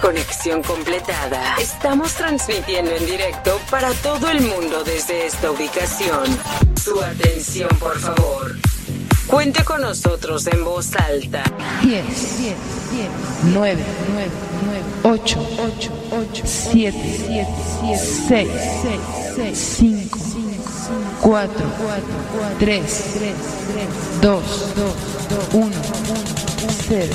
Conexión completada. Estamos transmitiendo en directo para todo el mundo desde esta ubicación. Su atención, por favor. Cuente con nosotros en voz alta. 10, 10, 10, 9, 9, 9, 8, 8, 8, 7, 7, 7, 6, 6, 6, 5, 4, 4, 3, 3, 3, 2, 2, 1, 1, 0,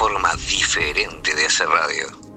forma diferente de hacer radio.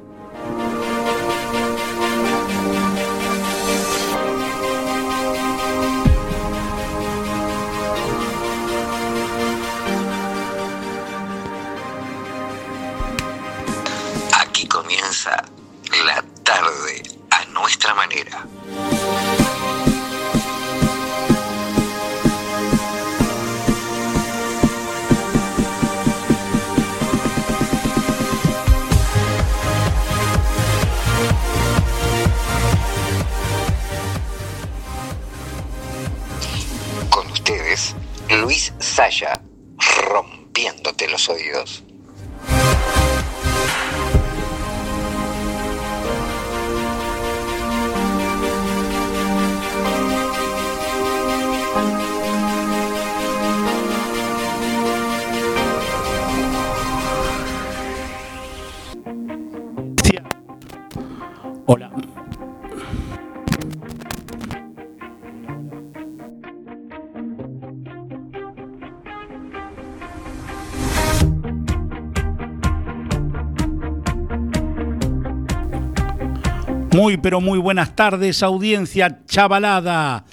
Pero muy buenas tardes, audiencia chavalada,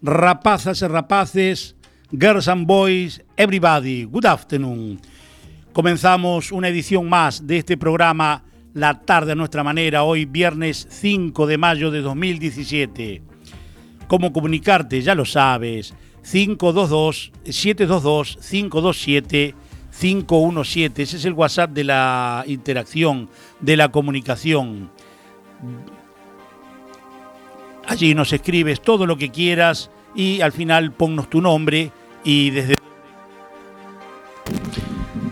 rapazas y rapaces, girls and boys, everybody, good afternoon. Comenzamos una edición más de este programa La tarde a nuestra manera, hoy viernes 5 de mayo de 2017. ¿Cómo comunicarte? Ya lo sabes. 522-722-527-517. Ese es el WhatsApp de la interacción, de la comunicación. Allí nos escribes todo lo que quieras y al final ponnos tu nombre y desde,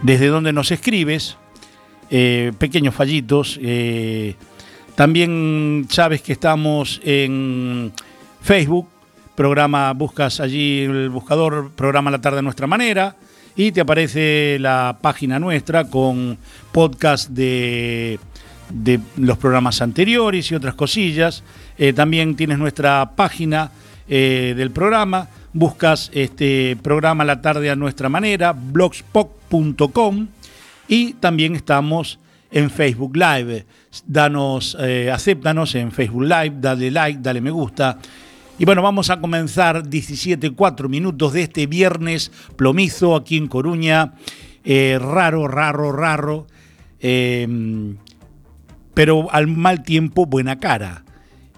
desde donde nos escribes, eh, pequeños fallitos. eh, también sabes que estamos en Facebook, programa, buscas allí el buscador, programa La Tarde a Nuestra Manera, y te aparece la página nuestra con podcast de, de los programas anteriores y otras cosillas. Eh, también tienes nuestra página eh, del programa, buscas este programa La Tarde a Nuestra Manera, blogspot.com y también estamos en Facebook Live. Danos, eh, acéptanos en Facebook Live, dale like, dale me gusta. Y bueno, vamos a comenzar 17, 4 minutos de este viernes plomizo aquí en Coruña. Raro, raro, raro. eh, pero al mal tiempo, buena cara.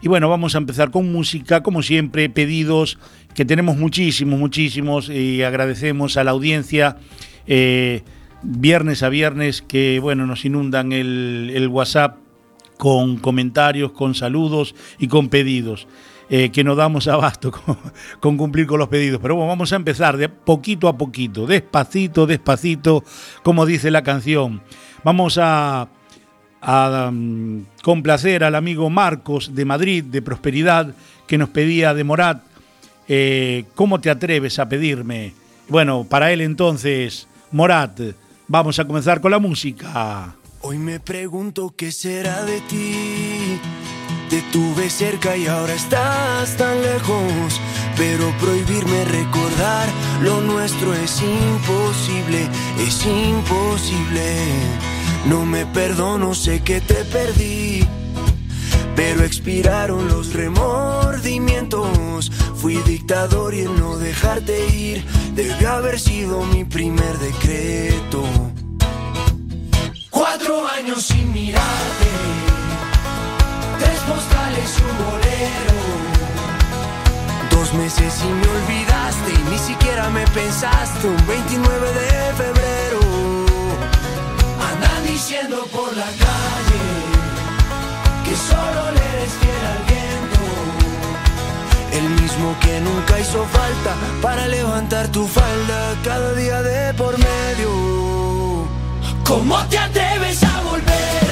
Y bueno, vamos a empezar con música, como siempre, pedidos que tenemos muchísimos, muchísimos, y agradecemos a la audiencia. eh, viernes a viernes que bueno nos inundan el, WhatsApp con comentarios, con saludos y con pedidos. eh, que no damos abasto con, con cumplir con los pedidos. Pero bueno, vamos a empezar de poquito a poquito, despacito, despacito, como dice la canción. Vamos a, a um, complacer al amigo Marcos de Madrid, de Prosperidad, que nos pedía de Morat, eh, ¿cómo te atreves a pedirme? Bueno, para él entonces, Morat, vamos a comenzar con la música. Hoy me pregunto qué será de ti. Te tuve cerca y ahora estás tan lejos. Pero prohibirme recordar lo nuestro es imposible, es imposible. No me perdono, sé que te perdí. Pero expiraron los remordimientos. Fui dictador y el no dejarte ir debió haber sido mi primer decreto. Cuatro años sin mirarte, tres postales y un bolero. Dos meses y me olvidaste y ni siquiera me pensaste. Un 29 de febrero, diciendo por la calle que solo le eres fiel al viento. El mismo que nunca hizo falta para levantar tu falda cada día de por medio. ¿Cómo te atreves a volver?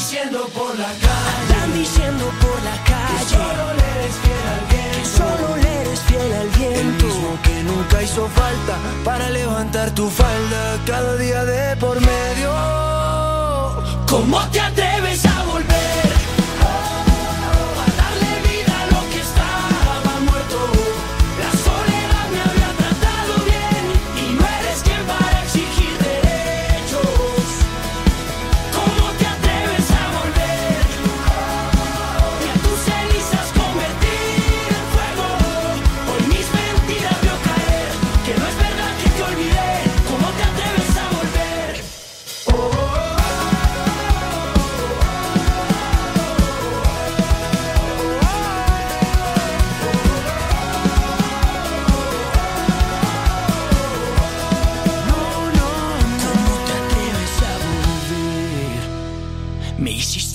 Diciendo por la calle. Andan diciendo por la calle. Que solo le eres fiel al viento. Que solo le eres fiel al viento. El mismo que nunca hizo falta para levantar tu falda cada día de por medio. ¿Cómo te atreves a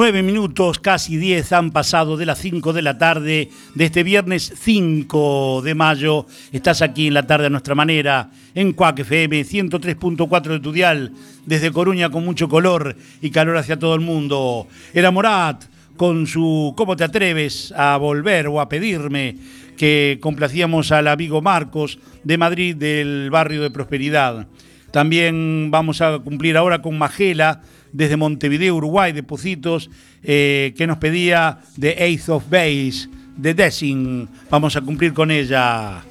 Nueve minutos, casi diez han pasado de las cinco de la tarde de este viernes 5 de mayo. Estás aquí en la tarde a nuestra manera, en Cuac FM 103.4 de tu dial, desde Coruña con mucho color y calor hacia todo el mundo. Era Morat con su ¿Cómo te atreves a volver o a pedirme? que complacíamos al amigo Marcos de Madrid del barrio de Prosperidad. También vamos a cumplir ahora con Magela desde Montevideo, Uruguay, de Pocitos, eh, que nos pedía The Eighth of Base, de Dessing. Vamos a cumplir con ella.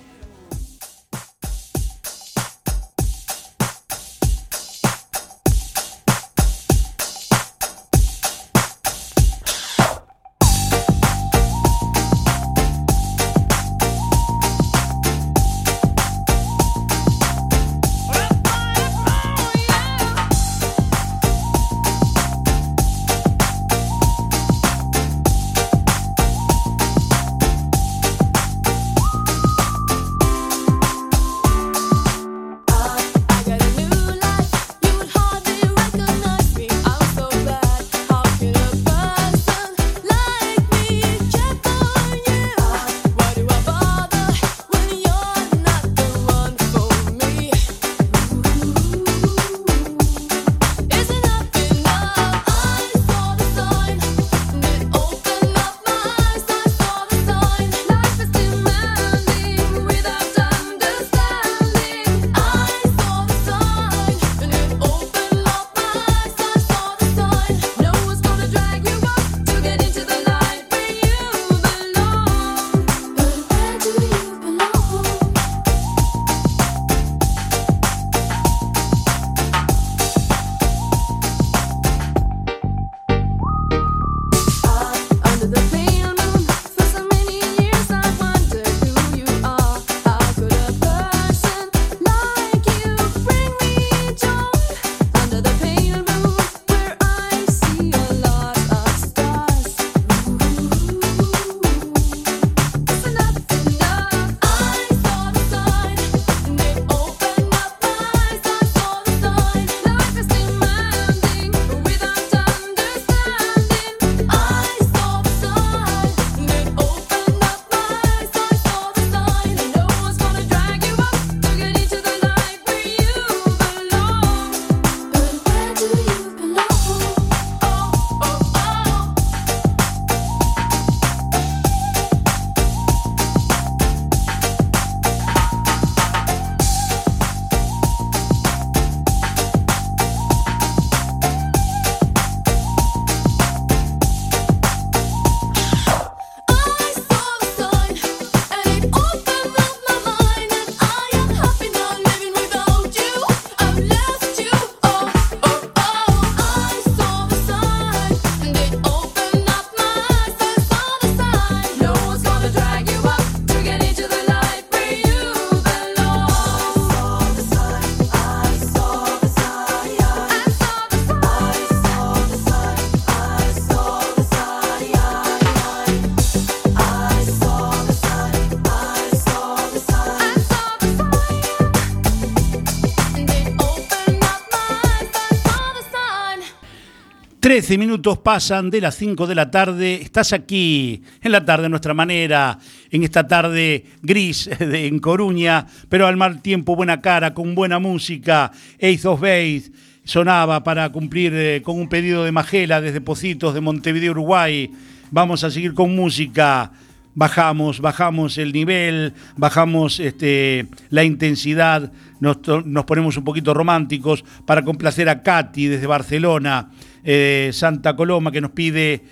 13 minutos pasan de las 5 de la tarde. Estás aquí en la tarde a nuestra manera, en esta tarde gris en Coruña, pero al mal tiempo, buena cara, con buena música. Ace of Base sonaba para cumplir eh, con un pedido de Magela desde Pocitos de Montevideo, Uruguay. Vamos a seguir con música. Bajamos, bajamos el nivel, bajamos este, la intensidad, nos, nos ponemos un poquito románticos para complacer a Katy desde Barcelona. Eh, Santa Coloma que nos pide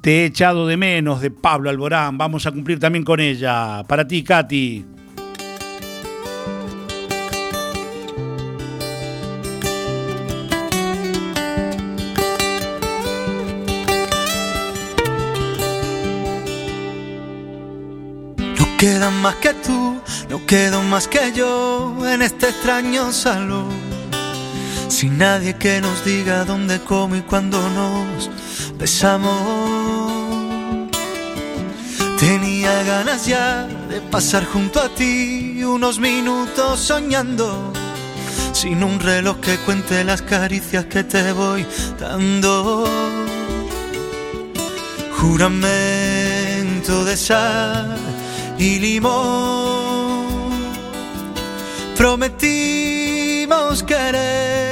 Te he echado de menos de Pablo Alborán. Vamos a cumplir también con ella. Para ti, Katy. Queda más que tú, no quedo más que yo en este extraño salón sin nadie que nos diga dónde, cómo y cuándo nos besamos. Tenía ganas ya de pasar junto a ti unos minutos soñando, sin un reloj que cuente las caricias que te voy dando. Juramento de sal y limón, prometimos querer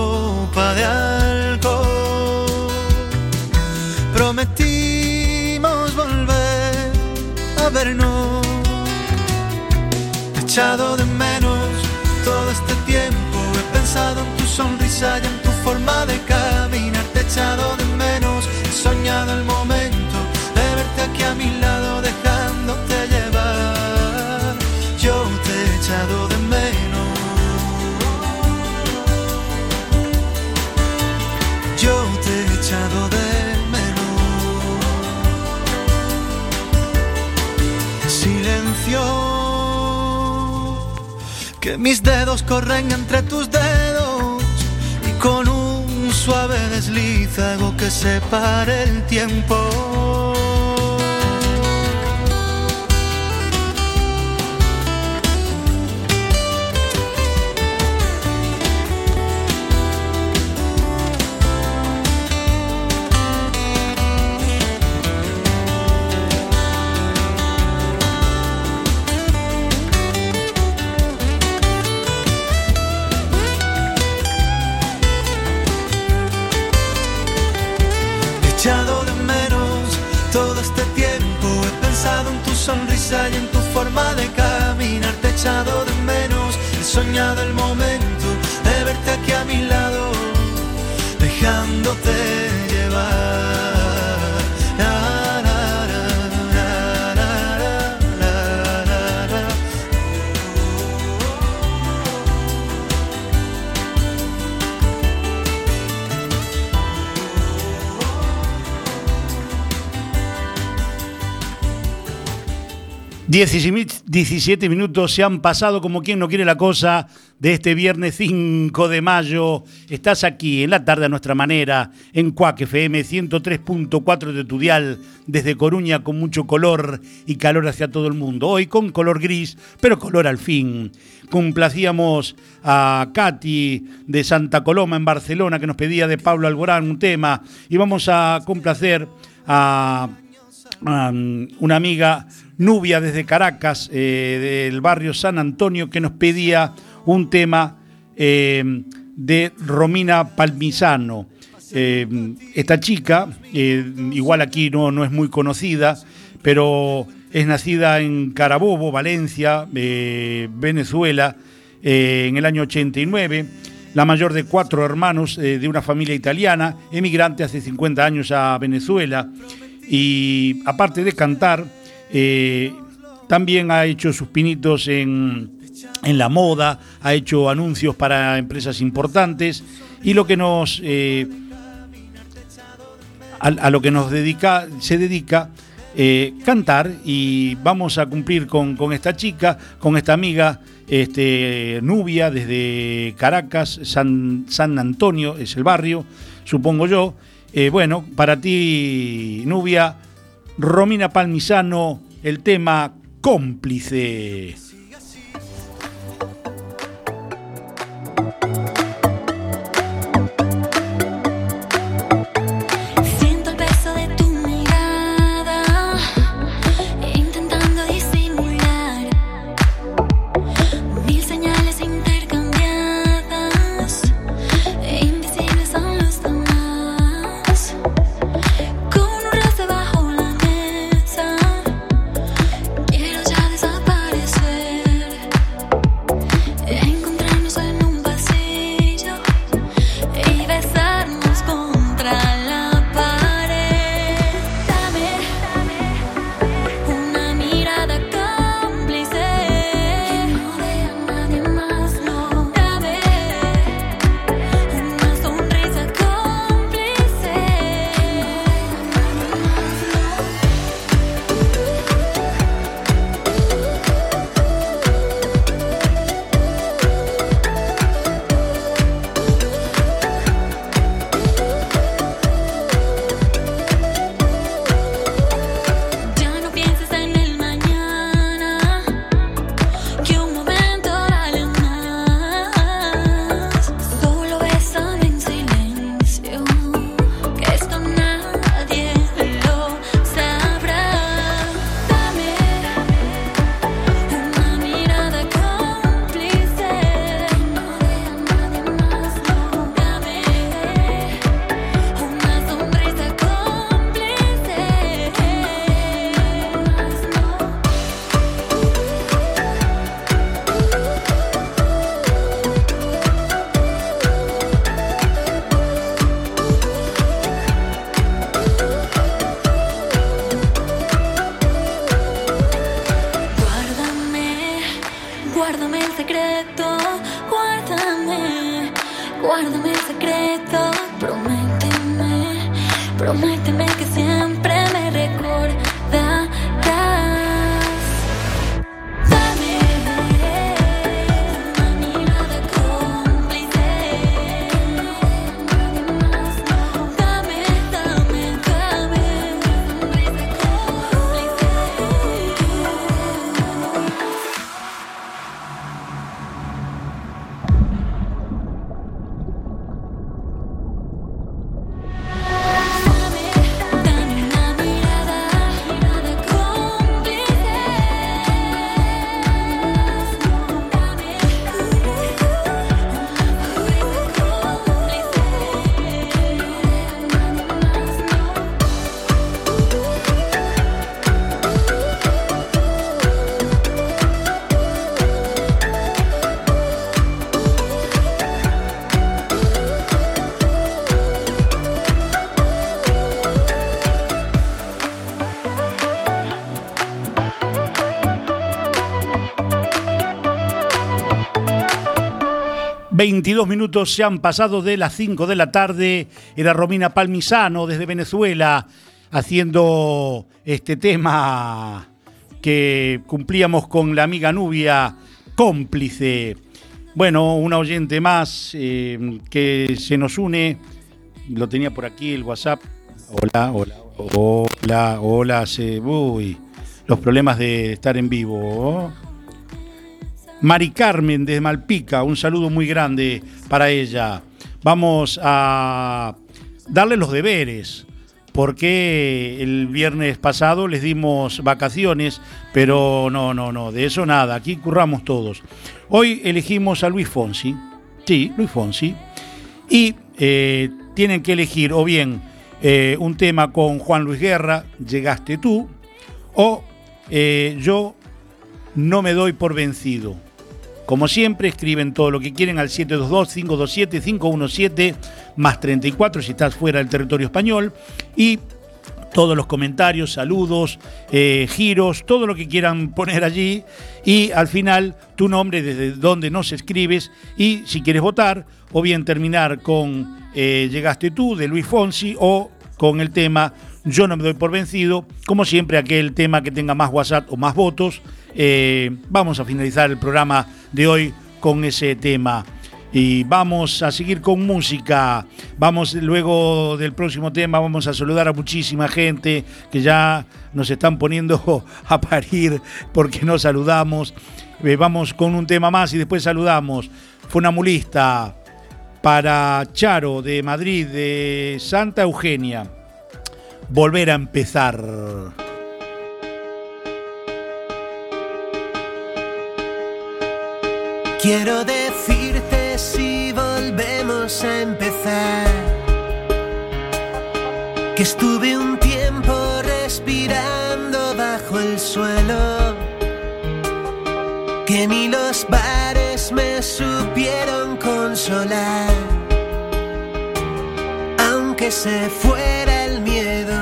de alcohol. Prometimos volver a vernos. Echado de menos todo este tiempo. He pensado en tu sonrisa y en tu forma de caminar. Que mis dedos corren entre tus dedos y con un suave desliz hago que separe el tiempo. Y en tu forma de caminar. Te he echado de menos. He soñado el momento de verte aquí a mi lado, dejándote 17 minutos se han pasado como quien no quiere la cosa de este viernes 5 de mayo. Estás aquí en la tarde a nuestra manera, en Cuac FM 103.4 de tu dial, desde Coruña con mucho color y calor hacia todo el mundo. Hoy con color gris, pero color al fin. Complacíamos a Katy de Santa Coloma en Barcelona que nos pedía de Pablo Alborán un tema y vamos a complacer a um, una amiga Nubia desde Caracas, eh, del barrio San Antonio, que nos pedía un tema eh, de Romina Palmisano. eh, esta chica, igual aquí no, no es muy conocida, pero es nacida en Carabobo, Valencia, Venezuela, en el año 89. La mayor de cuatro hermanos de una familia italiana, emigrante hace 50 años a Venezuela. Y aparte de cantar, eh, también ha hecho sus pinitos en, en la moda, ha hecho anuncios para empresas importantes. Y lo que nos. eh, a, lo que nos dedica, se dedica eh, cantar y vamos a cumplir con, con esta chica, con esta amiga este, Nubia desde Caracas, San, San Antonio es el barrio, supongo yo. Eh, bueno, para ti, Nubia, Romina Palmisano, el tema cómplice. 22 minutos se han pasado de las 5 de la tarde. Era Romina Palmisano desde Venezuela haciendo este tema que cumplíamos con la amiga Nubia, cómplice. Bueno, una oyente más eh, que se nos une. Lo tenía por aquí el WhatsApp. Hola, hola, hola, hola. Se, uy, los problemas de estar en vivo. Mari Carmen desde Malpica, un saludo muy grande para ella. Vamos a darle los deberes, porque el viernes pasado les dimos vacaciones, pero no, no, no, de eso nada, aquí curramos todos. Hoy elegimos a Luis Fonsi, sí, Luis Fonsi, y eh, tienen que elegir o bien eh, un tema con Juan Luis Guerra, Llegaste tú, o eh, Yo no me doy por vencido. Como siempre, escriben todo lo que quieren al 722-527-517 más 34 si estás fuera del territorio español. Y todos los comentarios, saludos, eh, giros, todo lo que quieran poner allí. Y al final, tu nombre, desde donde nos escribes. Y si quieres votar, o bien terminar con eh, Llegaste tú, de Luis Fonsi, o con el tema Yo no me doy por vencido. Como siempre, aquel tema que tenga más WhatsApp o más votos. Eh, vamos a finalizar el programa de hoy con ese tema. Y vamos a seguir con música. Vamos luego del próximo tema, vamos a saludar a muchísima gente que ya nos están poniendo a parir porque no saludamos. Eh, vamos con un tema más y después saludamos. Funamulista para Charo de Madrid, de Santa Eugenia. Volver a empezar. Quiero decirte si volvemos a empezar que estuve un tiempo respirando bajo el suelo, que ni los bares me supieron consolar, aunque se fuera el miedo.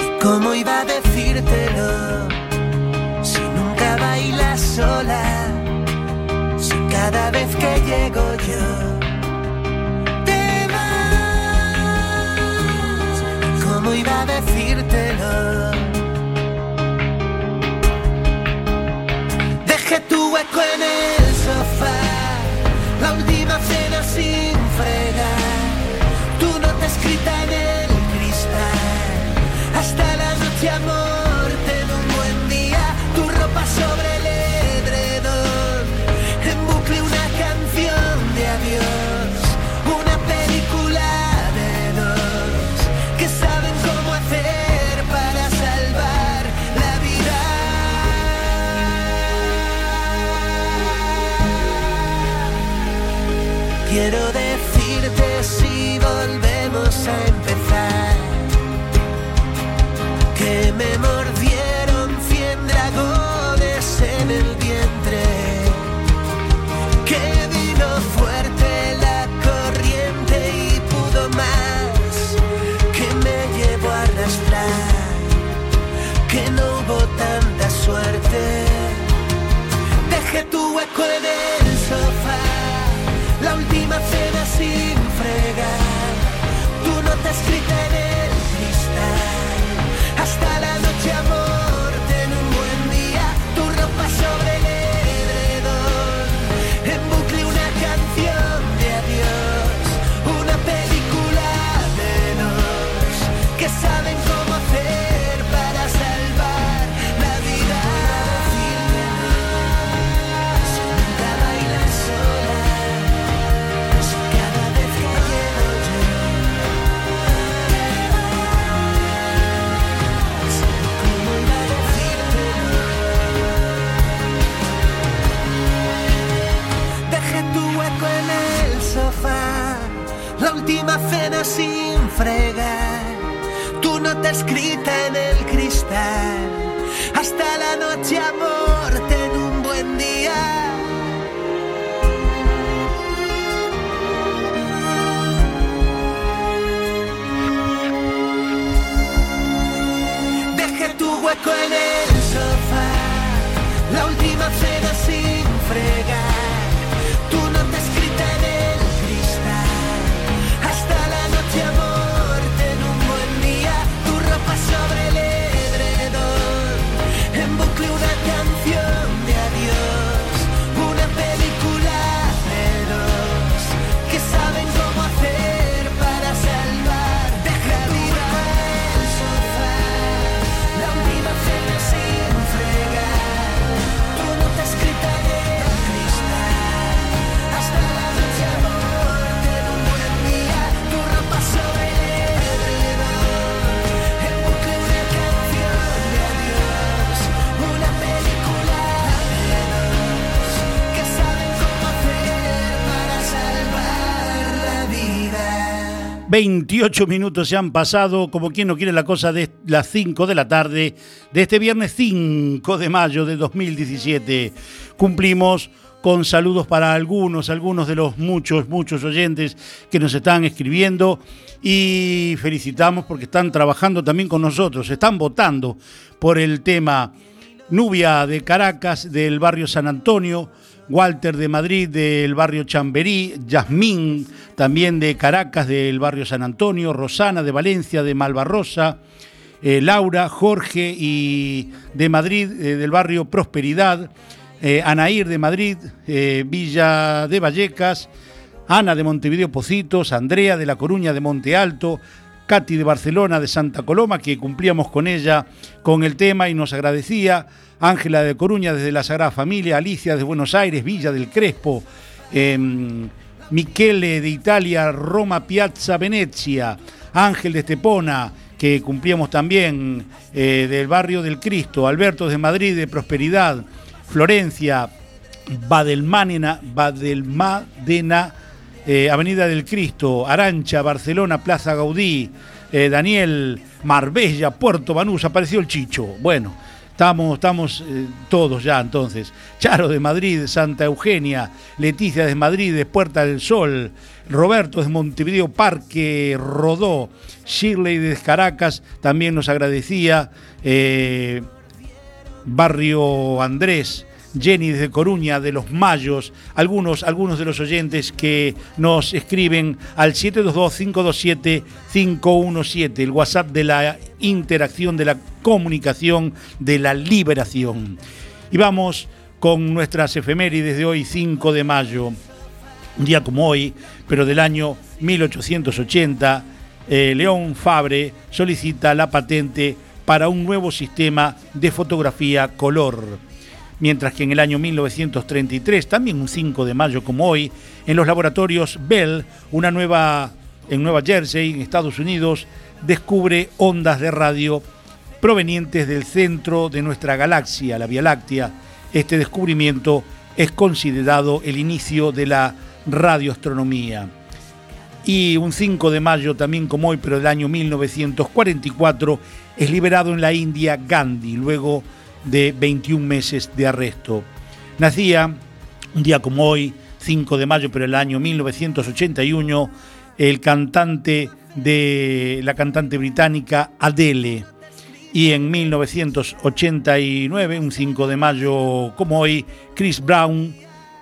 ¿Y cómo iba a decírtelo? Sola, si cada vez que llego yo te vas, ¿cómo iba a decírtelo? Dejé tu hueco en el sofá, la última cena sin fregar, tu nota escrita en el cristal, hasta la noche amor, 28 minutos se han pasado, como quien no quiere la cosa, de las 5 de la tarde de este viernes 5 de mayo de 2017. Cumplimos con saludos para algunos, algunos de los muchos, muchos oyentes que nos están escribiendo y felicitamos porque están trabajando también con nosotros, están votando por el tema Nubia de Caracas del barrio San Antonio, Walter de Madrid del barrio Chamberí, Yasmín también de Caracas del barrio San Antonio, Rosana de Valencia de Malvarrosa, eh, Laura, Jorge y de Madrid eh, del barrio Prosperidad, eh, de Madrid, eh, Villa de Vallecas, Ana de Montevideo Pocitos, Andrea de La Coruña de Monte Alto, Katy de Barcelona de Santa Coloma, que cumplíamos con ella con el tema y nos agradecía, Ángela de Coruña desde la Sagrada Familia, Alicia de Buenos Aires, Villa del Crespo, em, Michele de Italia, Roma Piazza Venezia, Ángel de Estepona, que cumplíamos también eh, del barrio del Cristo, Alberto de Madrid de Prosperidad, Florencia, Badelmánena, Badelmadena, eh, Avenida del Cristo, Arancha, Barcelona, Plaza Gaudí, eh, Daniel, Marbella, Puerto Banús, apareció el Chicho. Bueno, estamos, eh, todos ya entonces. Charo de Madrid, Santa Eugenia, Leticia de Madrid, de Puerta del Sol, Roberto de Montevideo, Parque Rodó, Shirley de Caracas también nos agradecía. eh, Barrio Andrés, Jenny desde Coruña, de los Mayos, algunos, algunos de los oyentes que nos escriben al 722-527-517, el WhatsApp de la interacción, de la comunicación, de la liberación. Y vamos con nuestras efemérides de hoy, 5 de mayo, un día como hoy, pero del año 1880, eh, León Fabre solicita la patente para un nuevo sistema de fotografía color. Mientras que en el año 1933, también un 5 de mayo como hoy, en los laboratorios Bell, una nueva en Nueva Jersey, en Estados Unidos, descubre ondas de radio provenientes del centro de nuestra galaxia, la Vía Láctea. Este descubrimiento es considerado el inicio de la radioastronomía. Y un 5 de mayo, también como hoy, pero del año 1944, es liberado en la India Gandhi, luego de 21 meses de arresto. Nacía un día como hoy, 5 de mayo, pero el año 1981, el cantante de la cantante británica Adele. Y en 1989, un 5 de mayo como hoy, Chris Brown,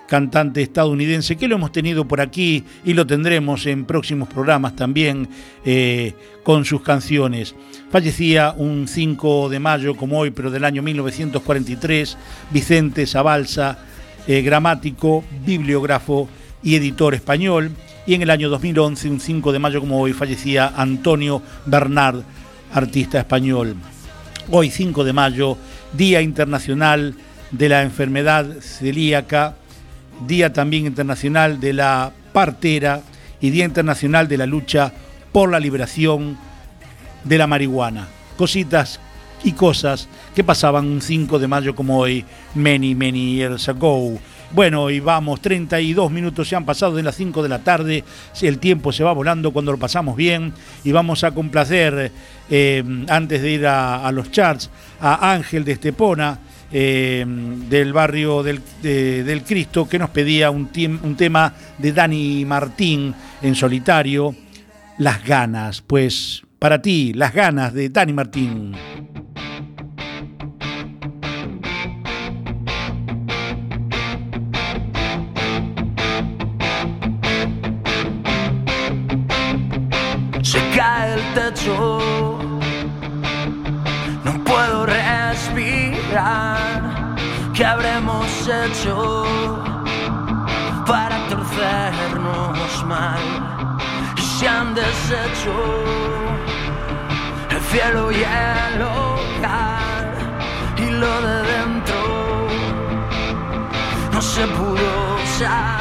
cantante estadounidense, que lo hemos tenido por aquí y lo tendremos en próximos programas también eh, con sus canciones. Fallecía un 5 de mayo como hoy, pero del año 1943, Vicente Zabalza, eh, gramático, bibliógrafo y editor español. Y en el año 2011, un 5 de mayo como hoy, fallecía Antonio Bernard, artista español. Hoy, 5 de mayo, Día Internacional de la Enfermedad Celíaca, Día también Internacional de la Partera y Día Internacional de la Lucha por la Liberación de la Marihuana. Cositas y cosas que pasaban un 5 de mayo como hoy, many, many years ago. Bueno, y vamos, 32 minutos se han pasado de las 5 de la tarde, el tiempo se va volando cuando lo pasamos bien y vamos a complacer, eh, antes de ir a, a los charts, a Ángel de Estepona, eh, del barrio del, de- del Cristo, que nos pedía un, un tema de Dani Martín en solitario, Las ganas. Pues para ti, Las ganas de Dani Martín. Deshecho el cielo y el hogar y lo de dentro no se pudo salvar.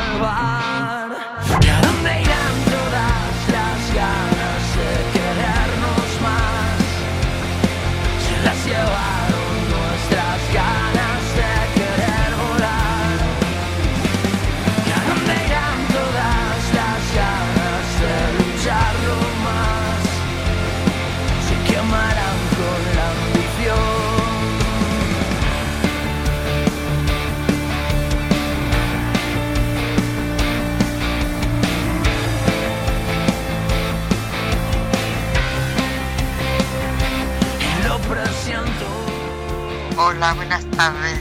Hola, buenas tardes.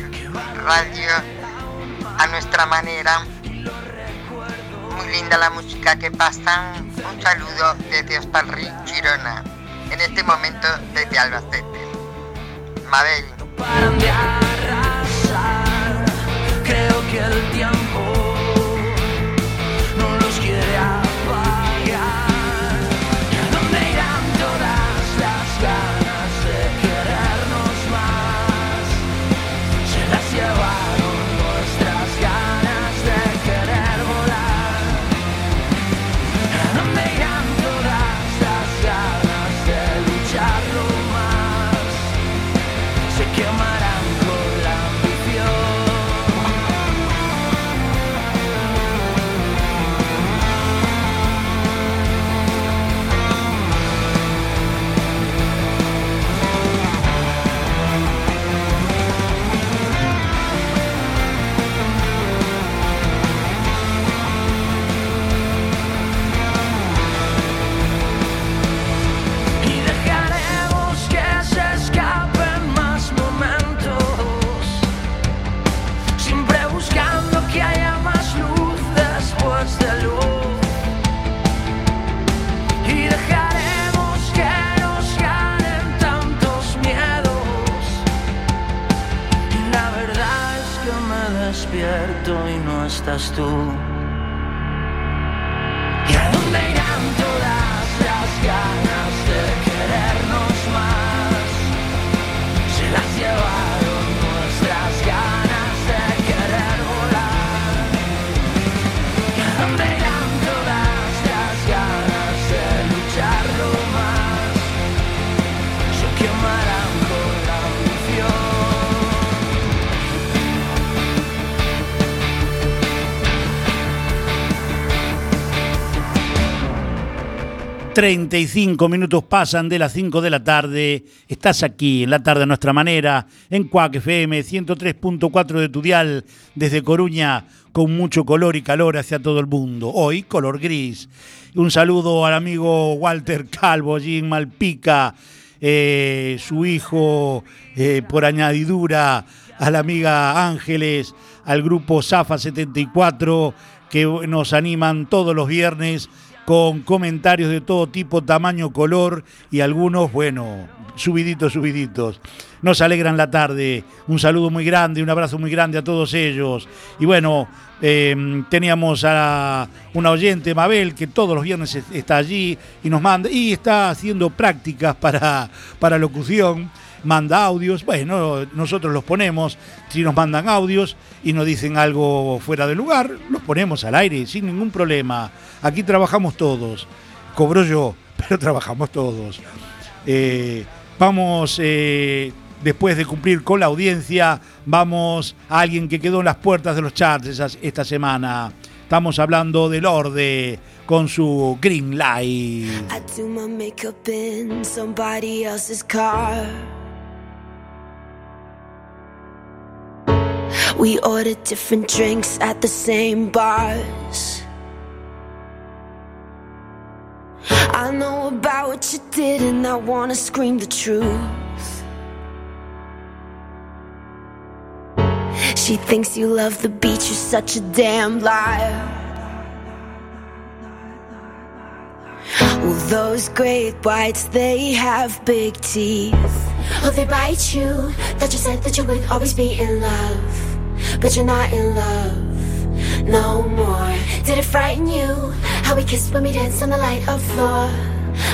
Radio a nuestra manera. Muy linda la música que pasan. Un saludo desde Hostalrí, Girona. En este momento desde Albacete. Mabel. Y no estás tú. 35 minutos pasan de las 5 de la tarde. Estás aquí en la tarde a nuestra manera, en Cuac FM 103.4 de Tudial, desde Coruña, con mucho color y calor hacia todo el mundo. Hoy, color gris. Un saludo al amigo Walter Calvo, Jim Malpica, eh, su hijo eh, por añadidura, a la amiga Ángeles, al grupo Zafa 74, que nos animan todos los viernes con comentarios de todo tipo, tamaño, color y algunos, bueno, subiditos, subiditos. Nos alegran la tarde. Un saludo muy grande, un abrazo muy grande a todos ellos. Y bueno, eh, teníamos a una oyente, Mabel, que todos los viernes es- está allí y nos manda, y está haciendo prácticas para, para locución manda audios, bueno, nosotros los ponemos, si nos mandan audios y nos dicen algo fuera de lugar, los ponemos al aire sin ningún problema. Aquí trabajamos todos, cobro yo, pero trabajamos todos. Eh, vamos, eh, después de cumplir con la audiencia, vamos a alguien que quedó en las puertas de los charts esta semana. Estamos hablando de Lorde con su Green Light. I. We ordered different drinks at the same bars. I know about what you did, and I wanna scream the truth. She thinks you love the beach, you're such a damn liar. Well, those great whites, they have big teeth. Oh, they bite you. That you said that you would always be in love. But you're not in love no more. Did it frighten you? How we kissed when we danced on the light of floor.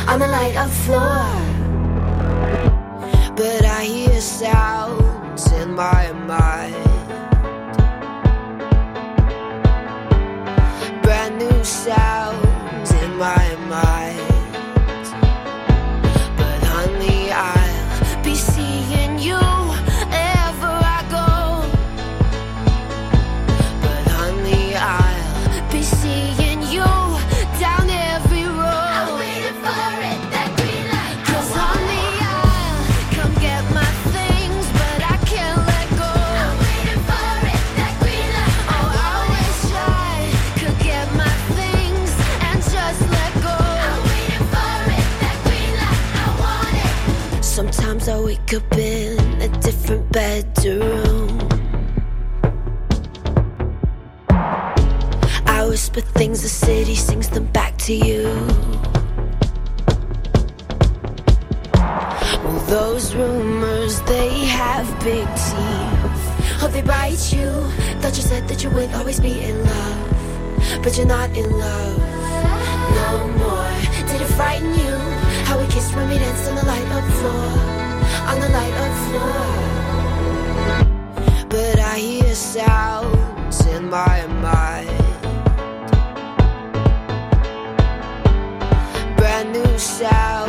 On the light of floor. But I hear sounds in my mind. Brand new sounds different bedroom. I whisper things, the city sings them back to you. Well, those rumors, they have big teeth. Oh, they bite you. Thought you said that you would always be in love, but you're not in love no more. Did it frighten you? How we kissed when we danced on the light up floor, on the light up floor. Sounds in my mind. Brand new sounds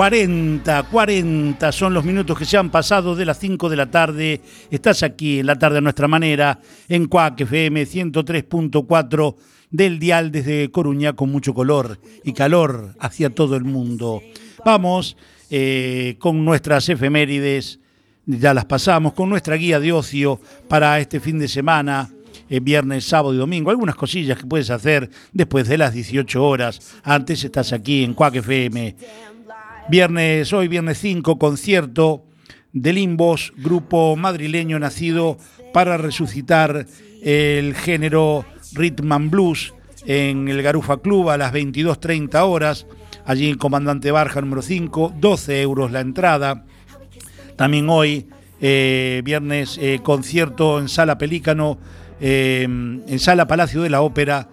40, 40 son los minutos que se han pasado de las 5 de la tarde. Estás aquí en la tarde a nuestra manera, en Cuac FM 103.4 del dial desde Coruña con mucho color y calor hacia todo el mundo. Vamos eh, con nuestras efemérides, ya las pasamos, con nuestra guía de ocio para este fin de semana. eh, viernes, sábado y domingo, algunas cosillas que puedes hacer después de las 18 horas. Antes estás aquí en Cuac FM Viernes, hoy viernes 5, concierto de Limbos, grupo madrileño nacido para resucitar el género rhythm and blues en el Garufa Club a las 22.30 horas, allí en Comandante Barja número 5, 12 euros la entrada. También hoy, eh, viernes, eh, concierto en Sala Pelícano, eh, en Sala Palacio de la Ópera,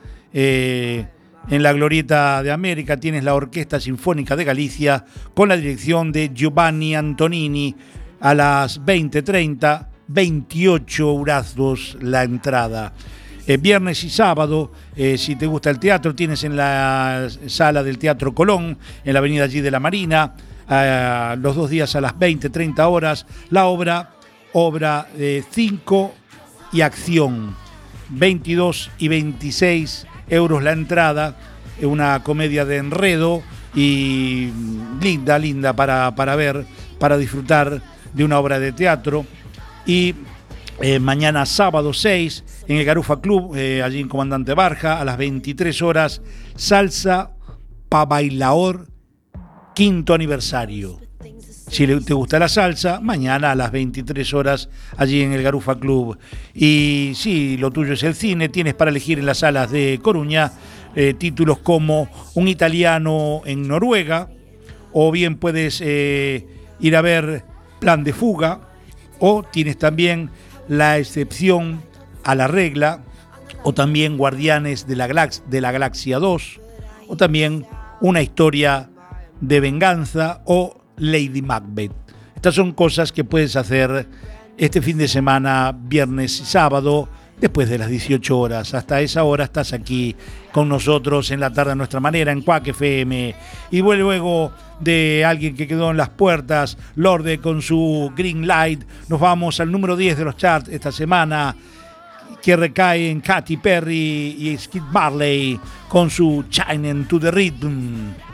en la Glorieta de América tienes la Orquesta Sinfónica de Galicia con la dirección de Giovanni Antonini a las 20.30, 28 euros la entrada. Eh, viernes y sábado, eh, si te gusta el teatro, tienes en la sala del Teatro Colón, en la avenida allí de la Marina, los dos días a las 20, 30 horas, la obra, obra de 5 y acción, 22 y 26 euros la entrada, una comedia de enredo y linda, linda para, para ver, para disfrutar de una obra de teatro. Y eh, mañana sábado 6 en el Garufa Club, eh, allí en Comandante Barja, a las 23 horas, salsa pa bailaor, quinto aniversario. Si te gusta la salsa, mañana a las 23 horas allí en el Garufa Club. Y si lo tuyo es el cine, tienes para elegir en las salas de Coruña eh, títulos como Un italiano en Noruega, o bien puedes eh, ir a ver Plan de Fuga, o tienes también La excepción a la regla, o también Guardianes de la, de la Galaxia 2, o también Una historia de venganza o Lady Macbeth. Estas son cosas que puedes hacer este fin de semana, viernes y sábado, después de las 18 horas. Hasta esa hora estás aquí con nosotros en la tarde a nuestra manera, en Cuac FM. Y luego de alguien que quedó en las puertas, Lorde con su Green Light, nos vamos al número 10 de los charts esta semana que recae en Katy Perry y Skid Marley con su Shining to the Rhythm.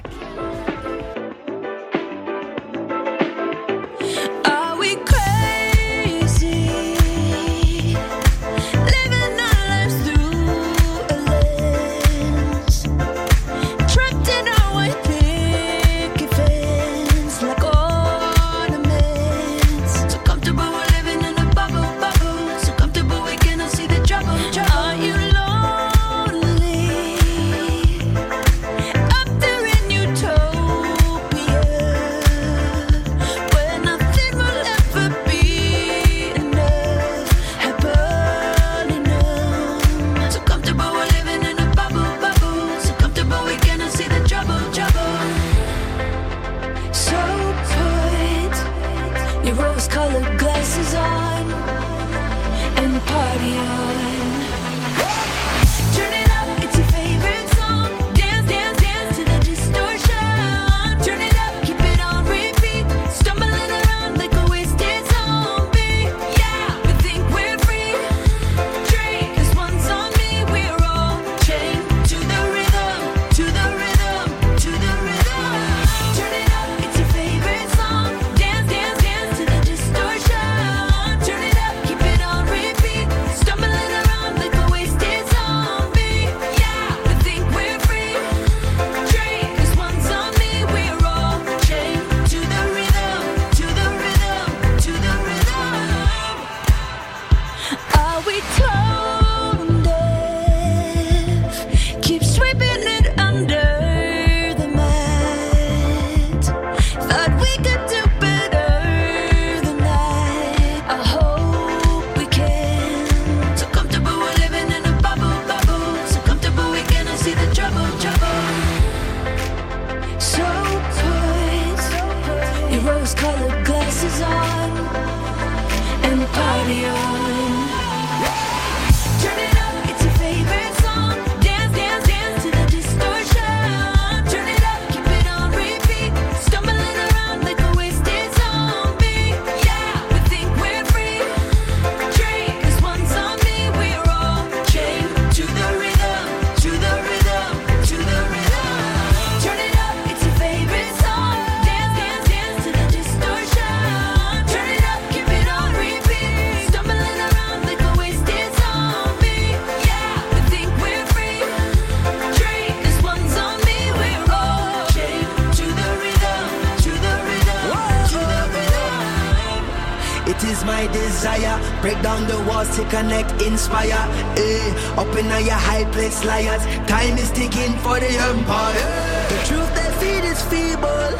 Break down the walls to connect, inspire. Eh, up in your high place, liars. Time is ticking for the empire. The truth they feed is feeble,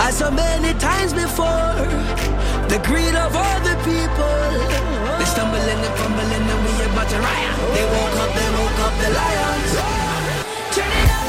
as so many times before. The greed of all the people. They stumbling and fumbling, and we about to riot. They woke up, they woke up the lions. Turn it up,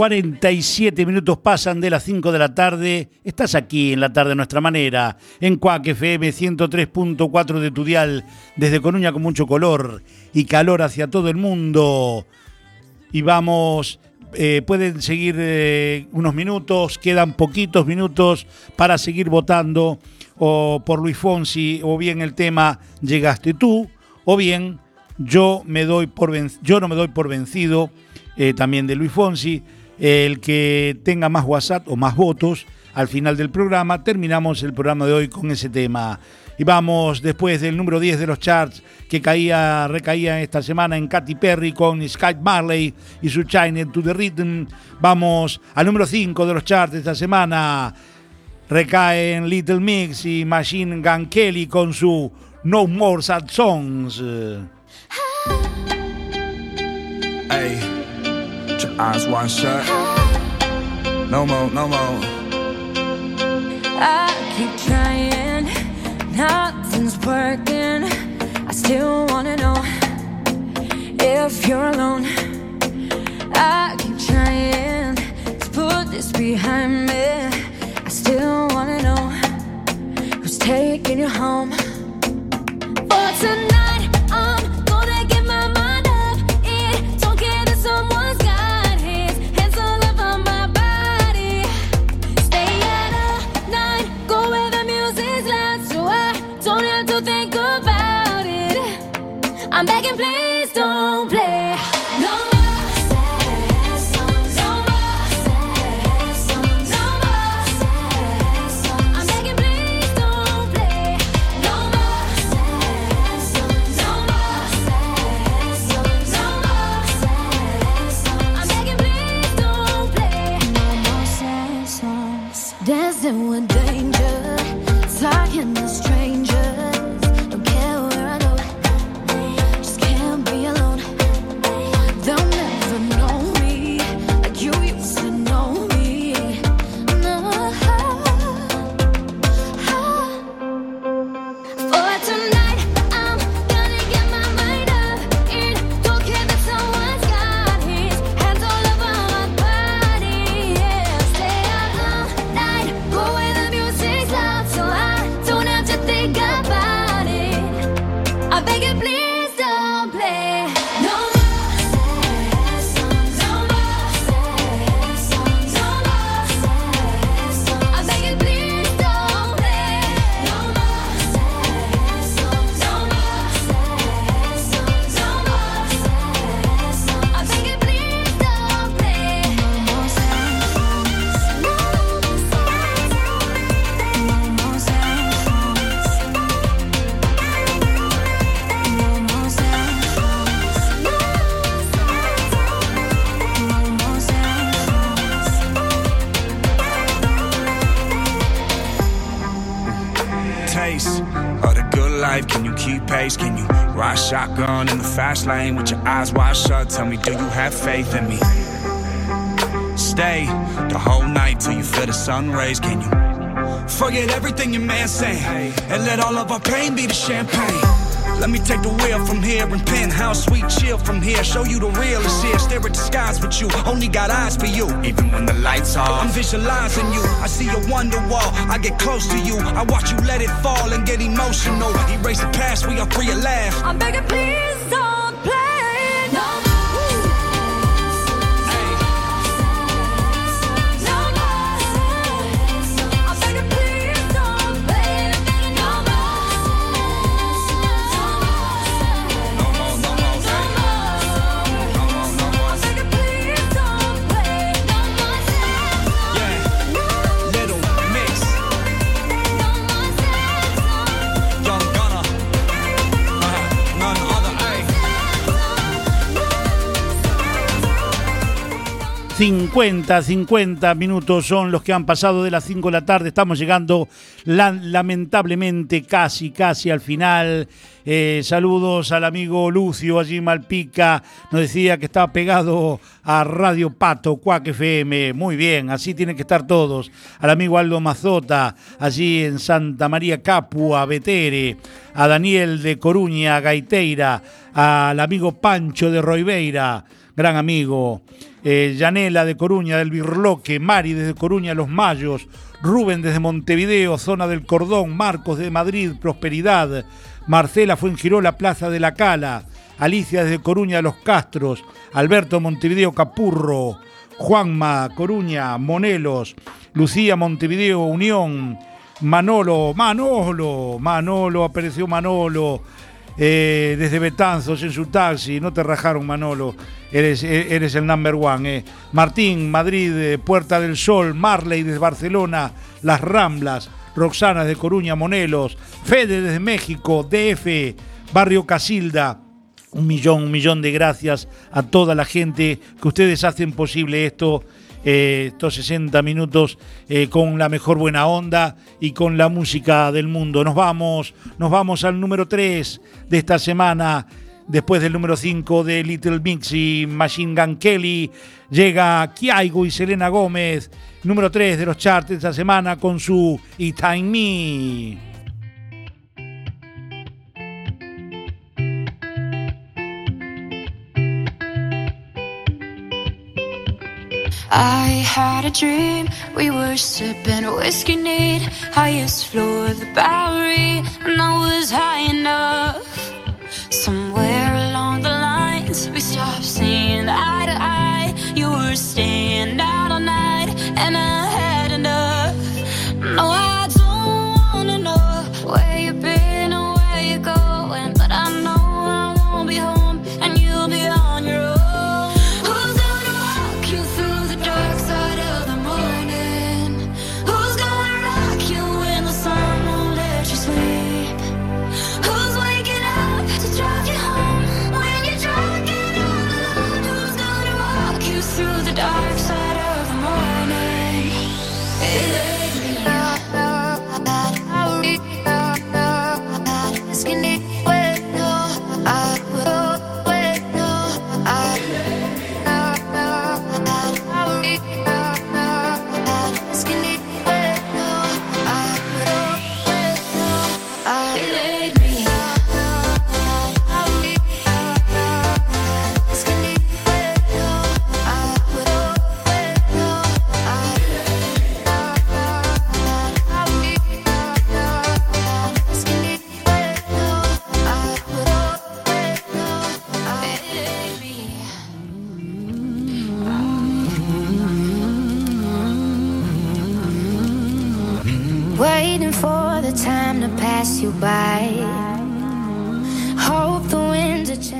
47 minutos pasan de las 5 de la tarde. Estás aquí en la tarde a nuestra manera, en Cuac FM 103.4 de tu dial, desde Coruña con mucho color y calor hacia todo el mundo. Y vamos, eh, pueden seguir eh, unos minutos, quedan poquitos minutos para seguir votando o por Luis Fonsi, o bien el tema Llegaste tú, o bien yo, me doy por yo no me doy por vencido, eh, también de Luis Fonsi. El que tenga más WhatsApp o más votos al final del programa, terminamos el programa de hoy con ese tema. Y vamos después del número 10 de los charts que caía, recaía esta semana en Katy Perry con Sky Marley y su China to the Rhythm. Vamos al número 5 de los charts esta semana. Recaen Little Mix y Machine Gun Kelly con su No More Sad Songs. Your eyes wide shut. No more, no more. I keep trying, nothing's working. I still wanna know if you're alone. I keep trying to put this behind me. I still wanna know who's taking you home. For tonight, I'm begging, please don't play. Fast lane with your eyes wide shut? Tell me, do you have faith in me? Stay the whole night till you feel the sun rays. Can you forget everything your man saying and let all of our pain be the champagne? Let me take the wheel from here and penthouse sweet chill from here. Show you the real is here. Stare at the skies with you. Only got eyes for you. Even when the lights off, I'm visualizing you. I see your wonder wall. I get close to you. I watch you let it fall and get emotional. Erase the past. We are free at last. I'm begging, please 50, 50 minutos son los que han pasado de las 5 de la tarde. Estamos llegando la- lamentablemente casi, casi al final. Eh, saludos al amigo Lucio allí Malpica. Nos decía que estaba pegado a Radio Pato, Cuac FM. Muy bien, así tienen que estar todos. Al amigo Aldo Mazota, allí en Santa María Capua, Betere. A Daniel de Coruña, Gaiteira. Al amigo Pancho de Roibeira, gran amigo eh, Yanela de Coruña, del Birloque, Mari desde Coruña, Los Mayos, Rubén desde Montevideo, Zona del Cordón, Marcos de Madrid, Prosperidad, Marcela Fuengirola, Plaza de la Cala, Alicia desde Coruña, Los Castros, Alberto Montevideo, Capurro, Juanma, Coruña, Monelos, Lucía, Montevideo, Unión, Manolo, Manolo, Manolo, apareció Manolo, eh, desde Betanzos en su taxi, no te rajaron Manolo, eres, eh, eres el number one. eh. Martín, Madrid, eh, Puerta del Sol, Marley desde Barcelona, Las Ramblas, Roxana de Coruña, Monelos, Fede desde México, DF, Barrio Casilda. Un millón, un millón de gracias a toda la gente que ustedes hacen posible esto estos 60 minutos con la mejor buena onda y con la música del mundo. Nos vamos, nos vamos al número 3 de esta semana. Después del número 5 de Little Mix y Machine Gun Kelly, llega Kiaigo y Selena Gómez, número 3 de los charts de esta semana con su It Ain't Me. I had a dream, we were sipping whiskey neat, highest floor of the Bowery, and I was high enough.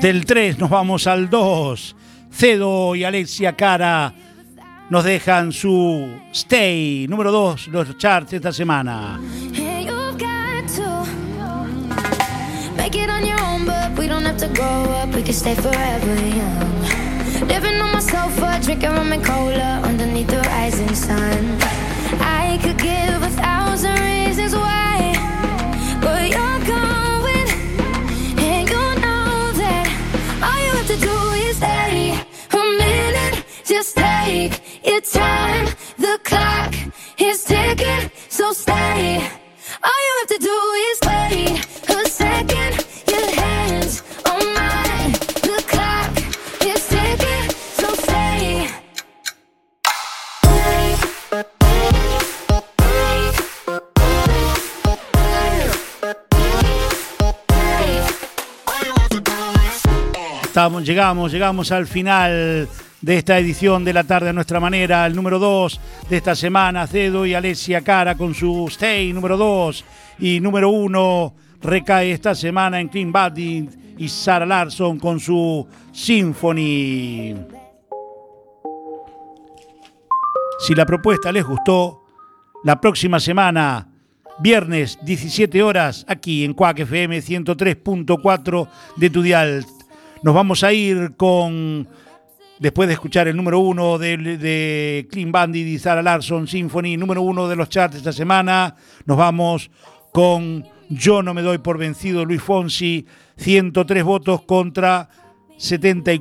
Del 3 nos vamos al 2. Cedo y Alexia Cara nos dejan su Stay, número 2, los charts esta semana. Living on my sofa, drinking cola underneath the rising sun. I could give a thousand Just time. The clock is ticking, so stay. All you have to do is a second. Your hands on. The clock is ticking, so stay. Estamos, llegamos, llegamos al final de esta edición de la tarde a nuestra manera, el número 2 de esta semana, Cedo y Alessia Cara con su Stay número 2 y número 1 recae esta semana en Clean Bandit y Sarah Larson con su Symphony. Si la propuesta les gustó, la próxima semana, viernes 17 horas, aquí en Cuac FM 103.4 de tu dial. Nos vamos a ir con, después de escuchar el número uno de, de Clean Bandit y Sarah Larson Symphony, número uno de los charts esta semana, nos vamos con Yo no me doy por vencido, Luis Fonsi, 103 votos contra 74.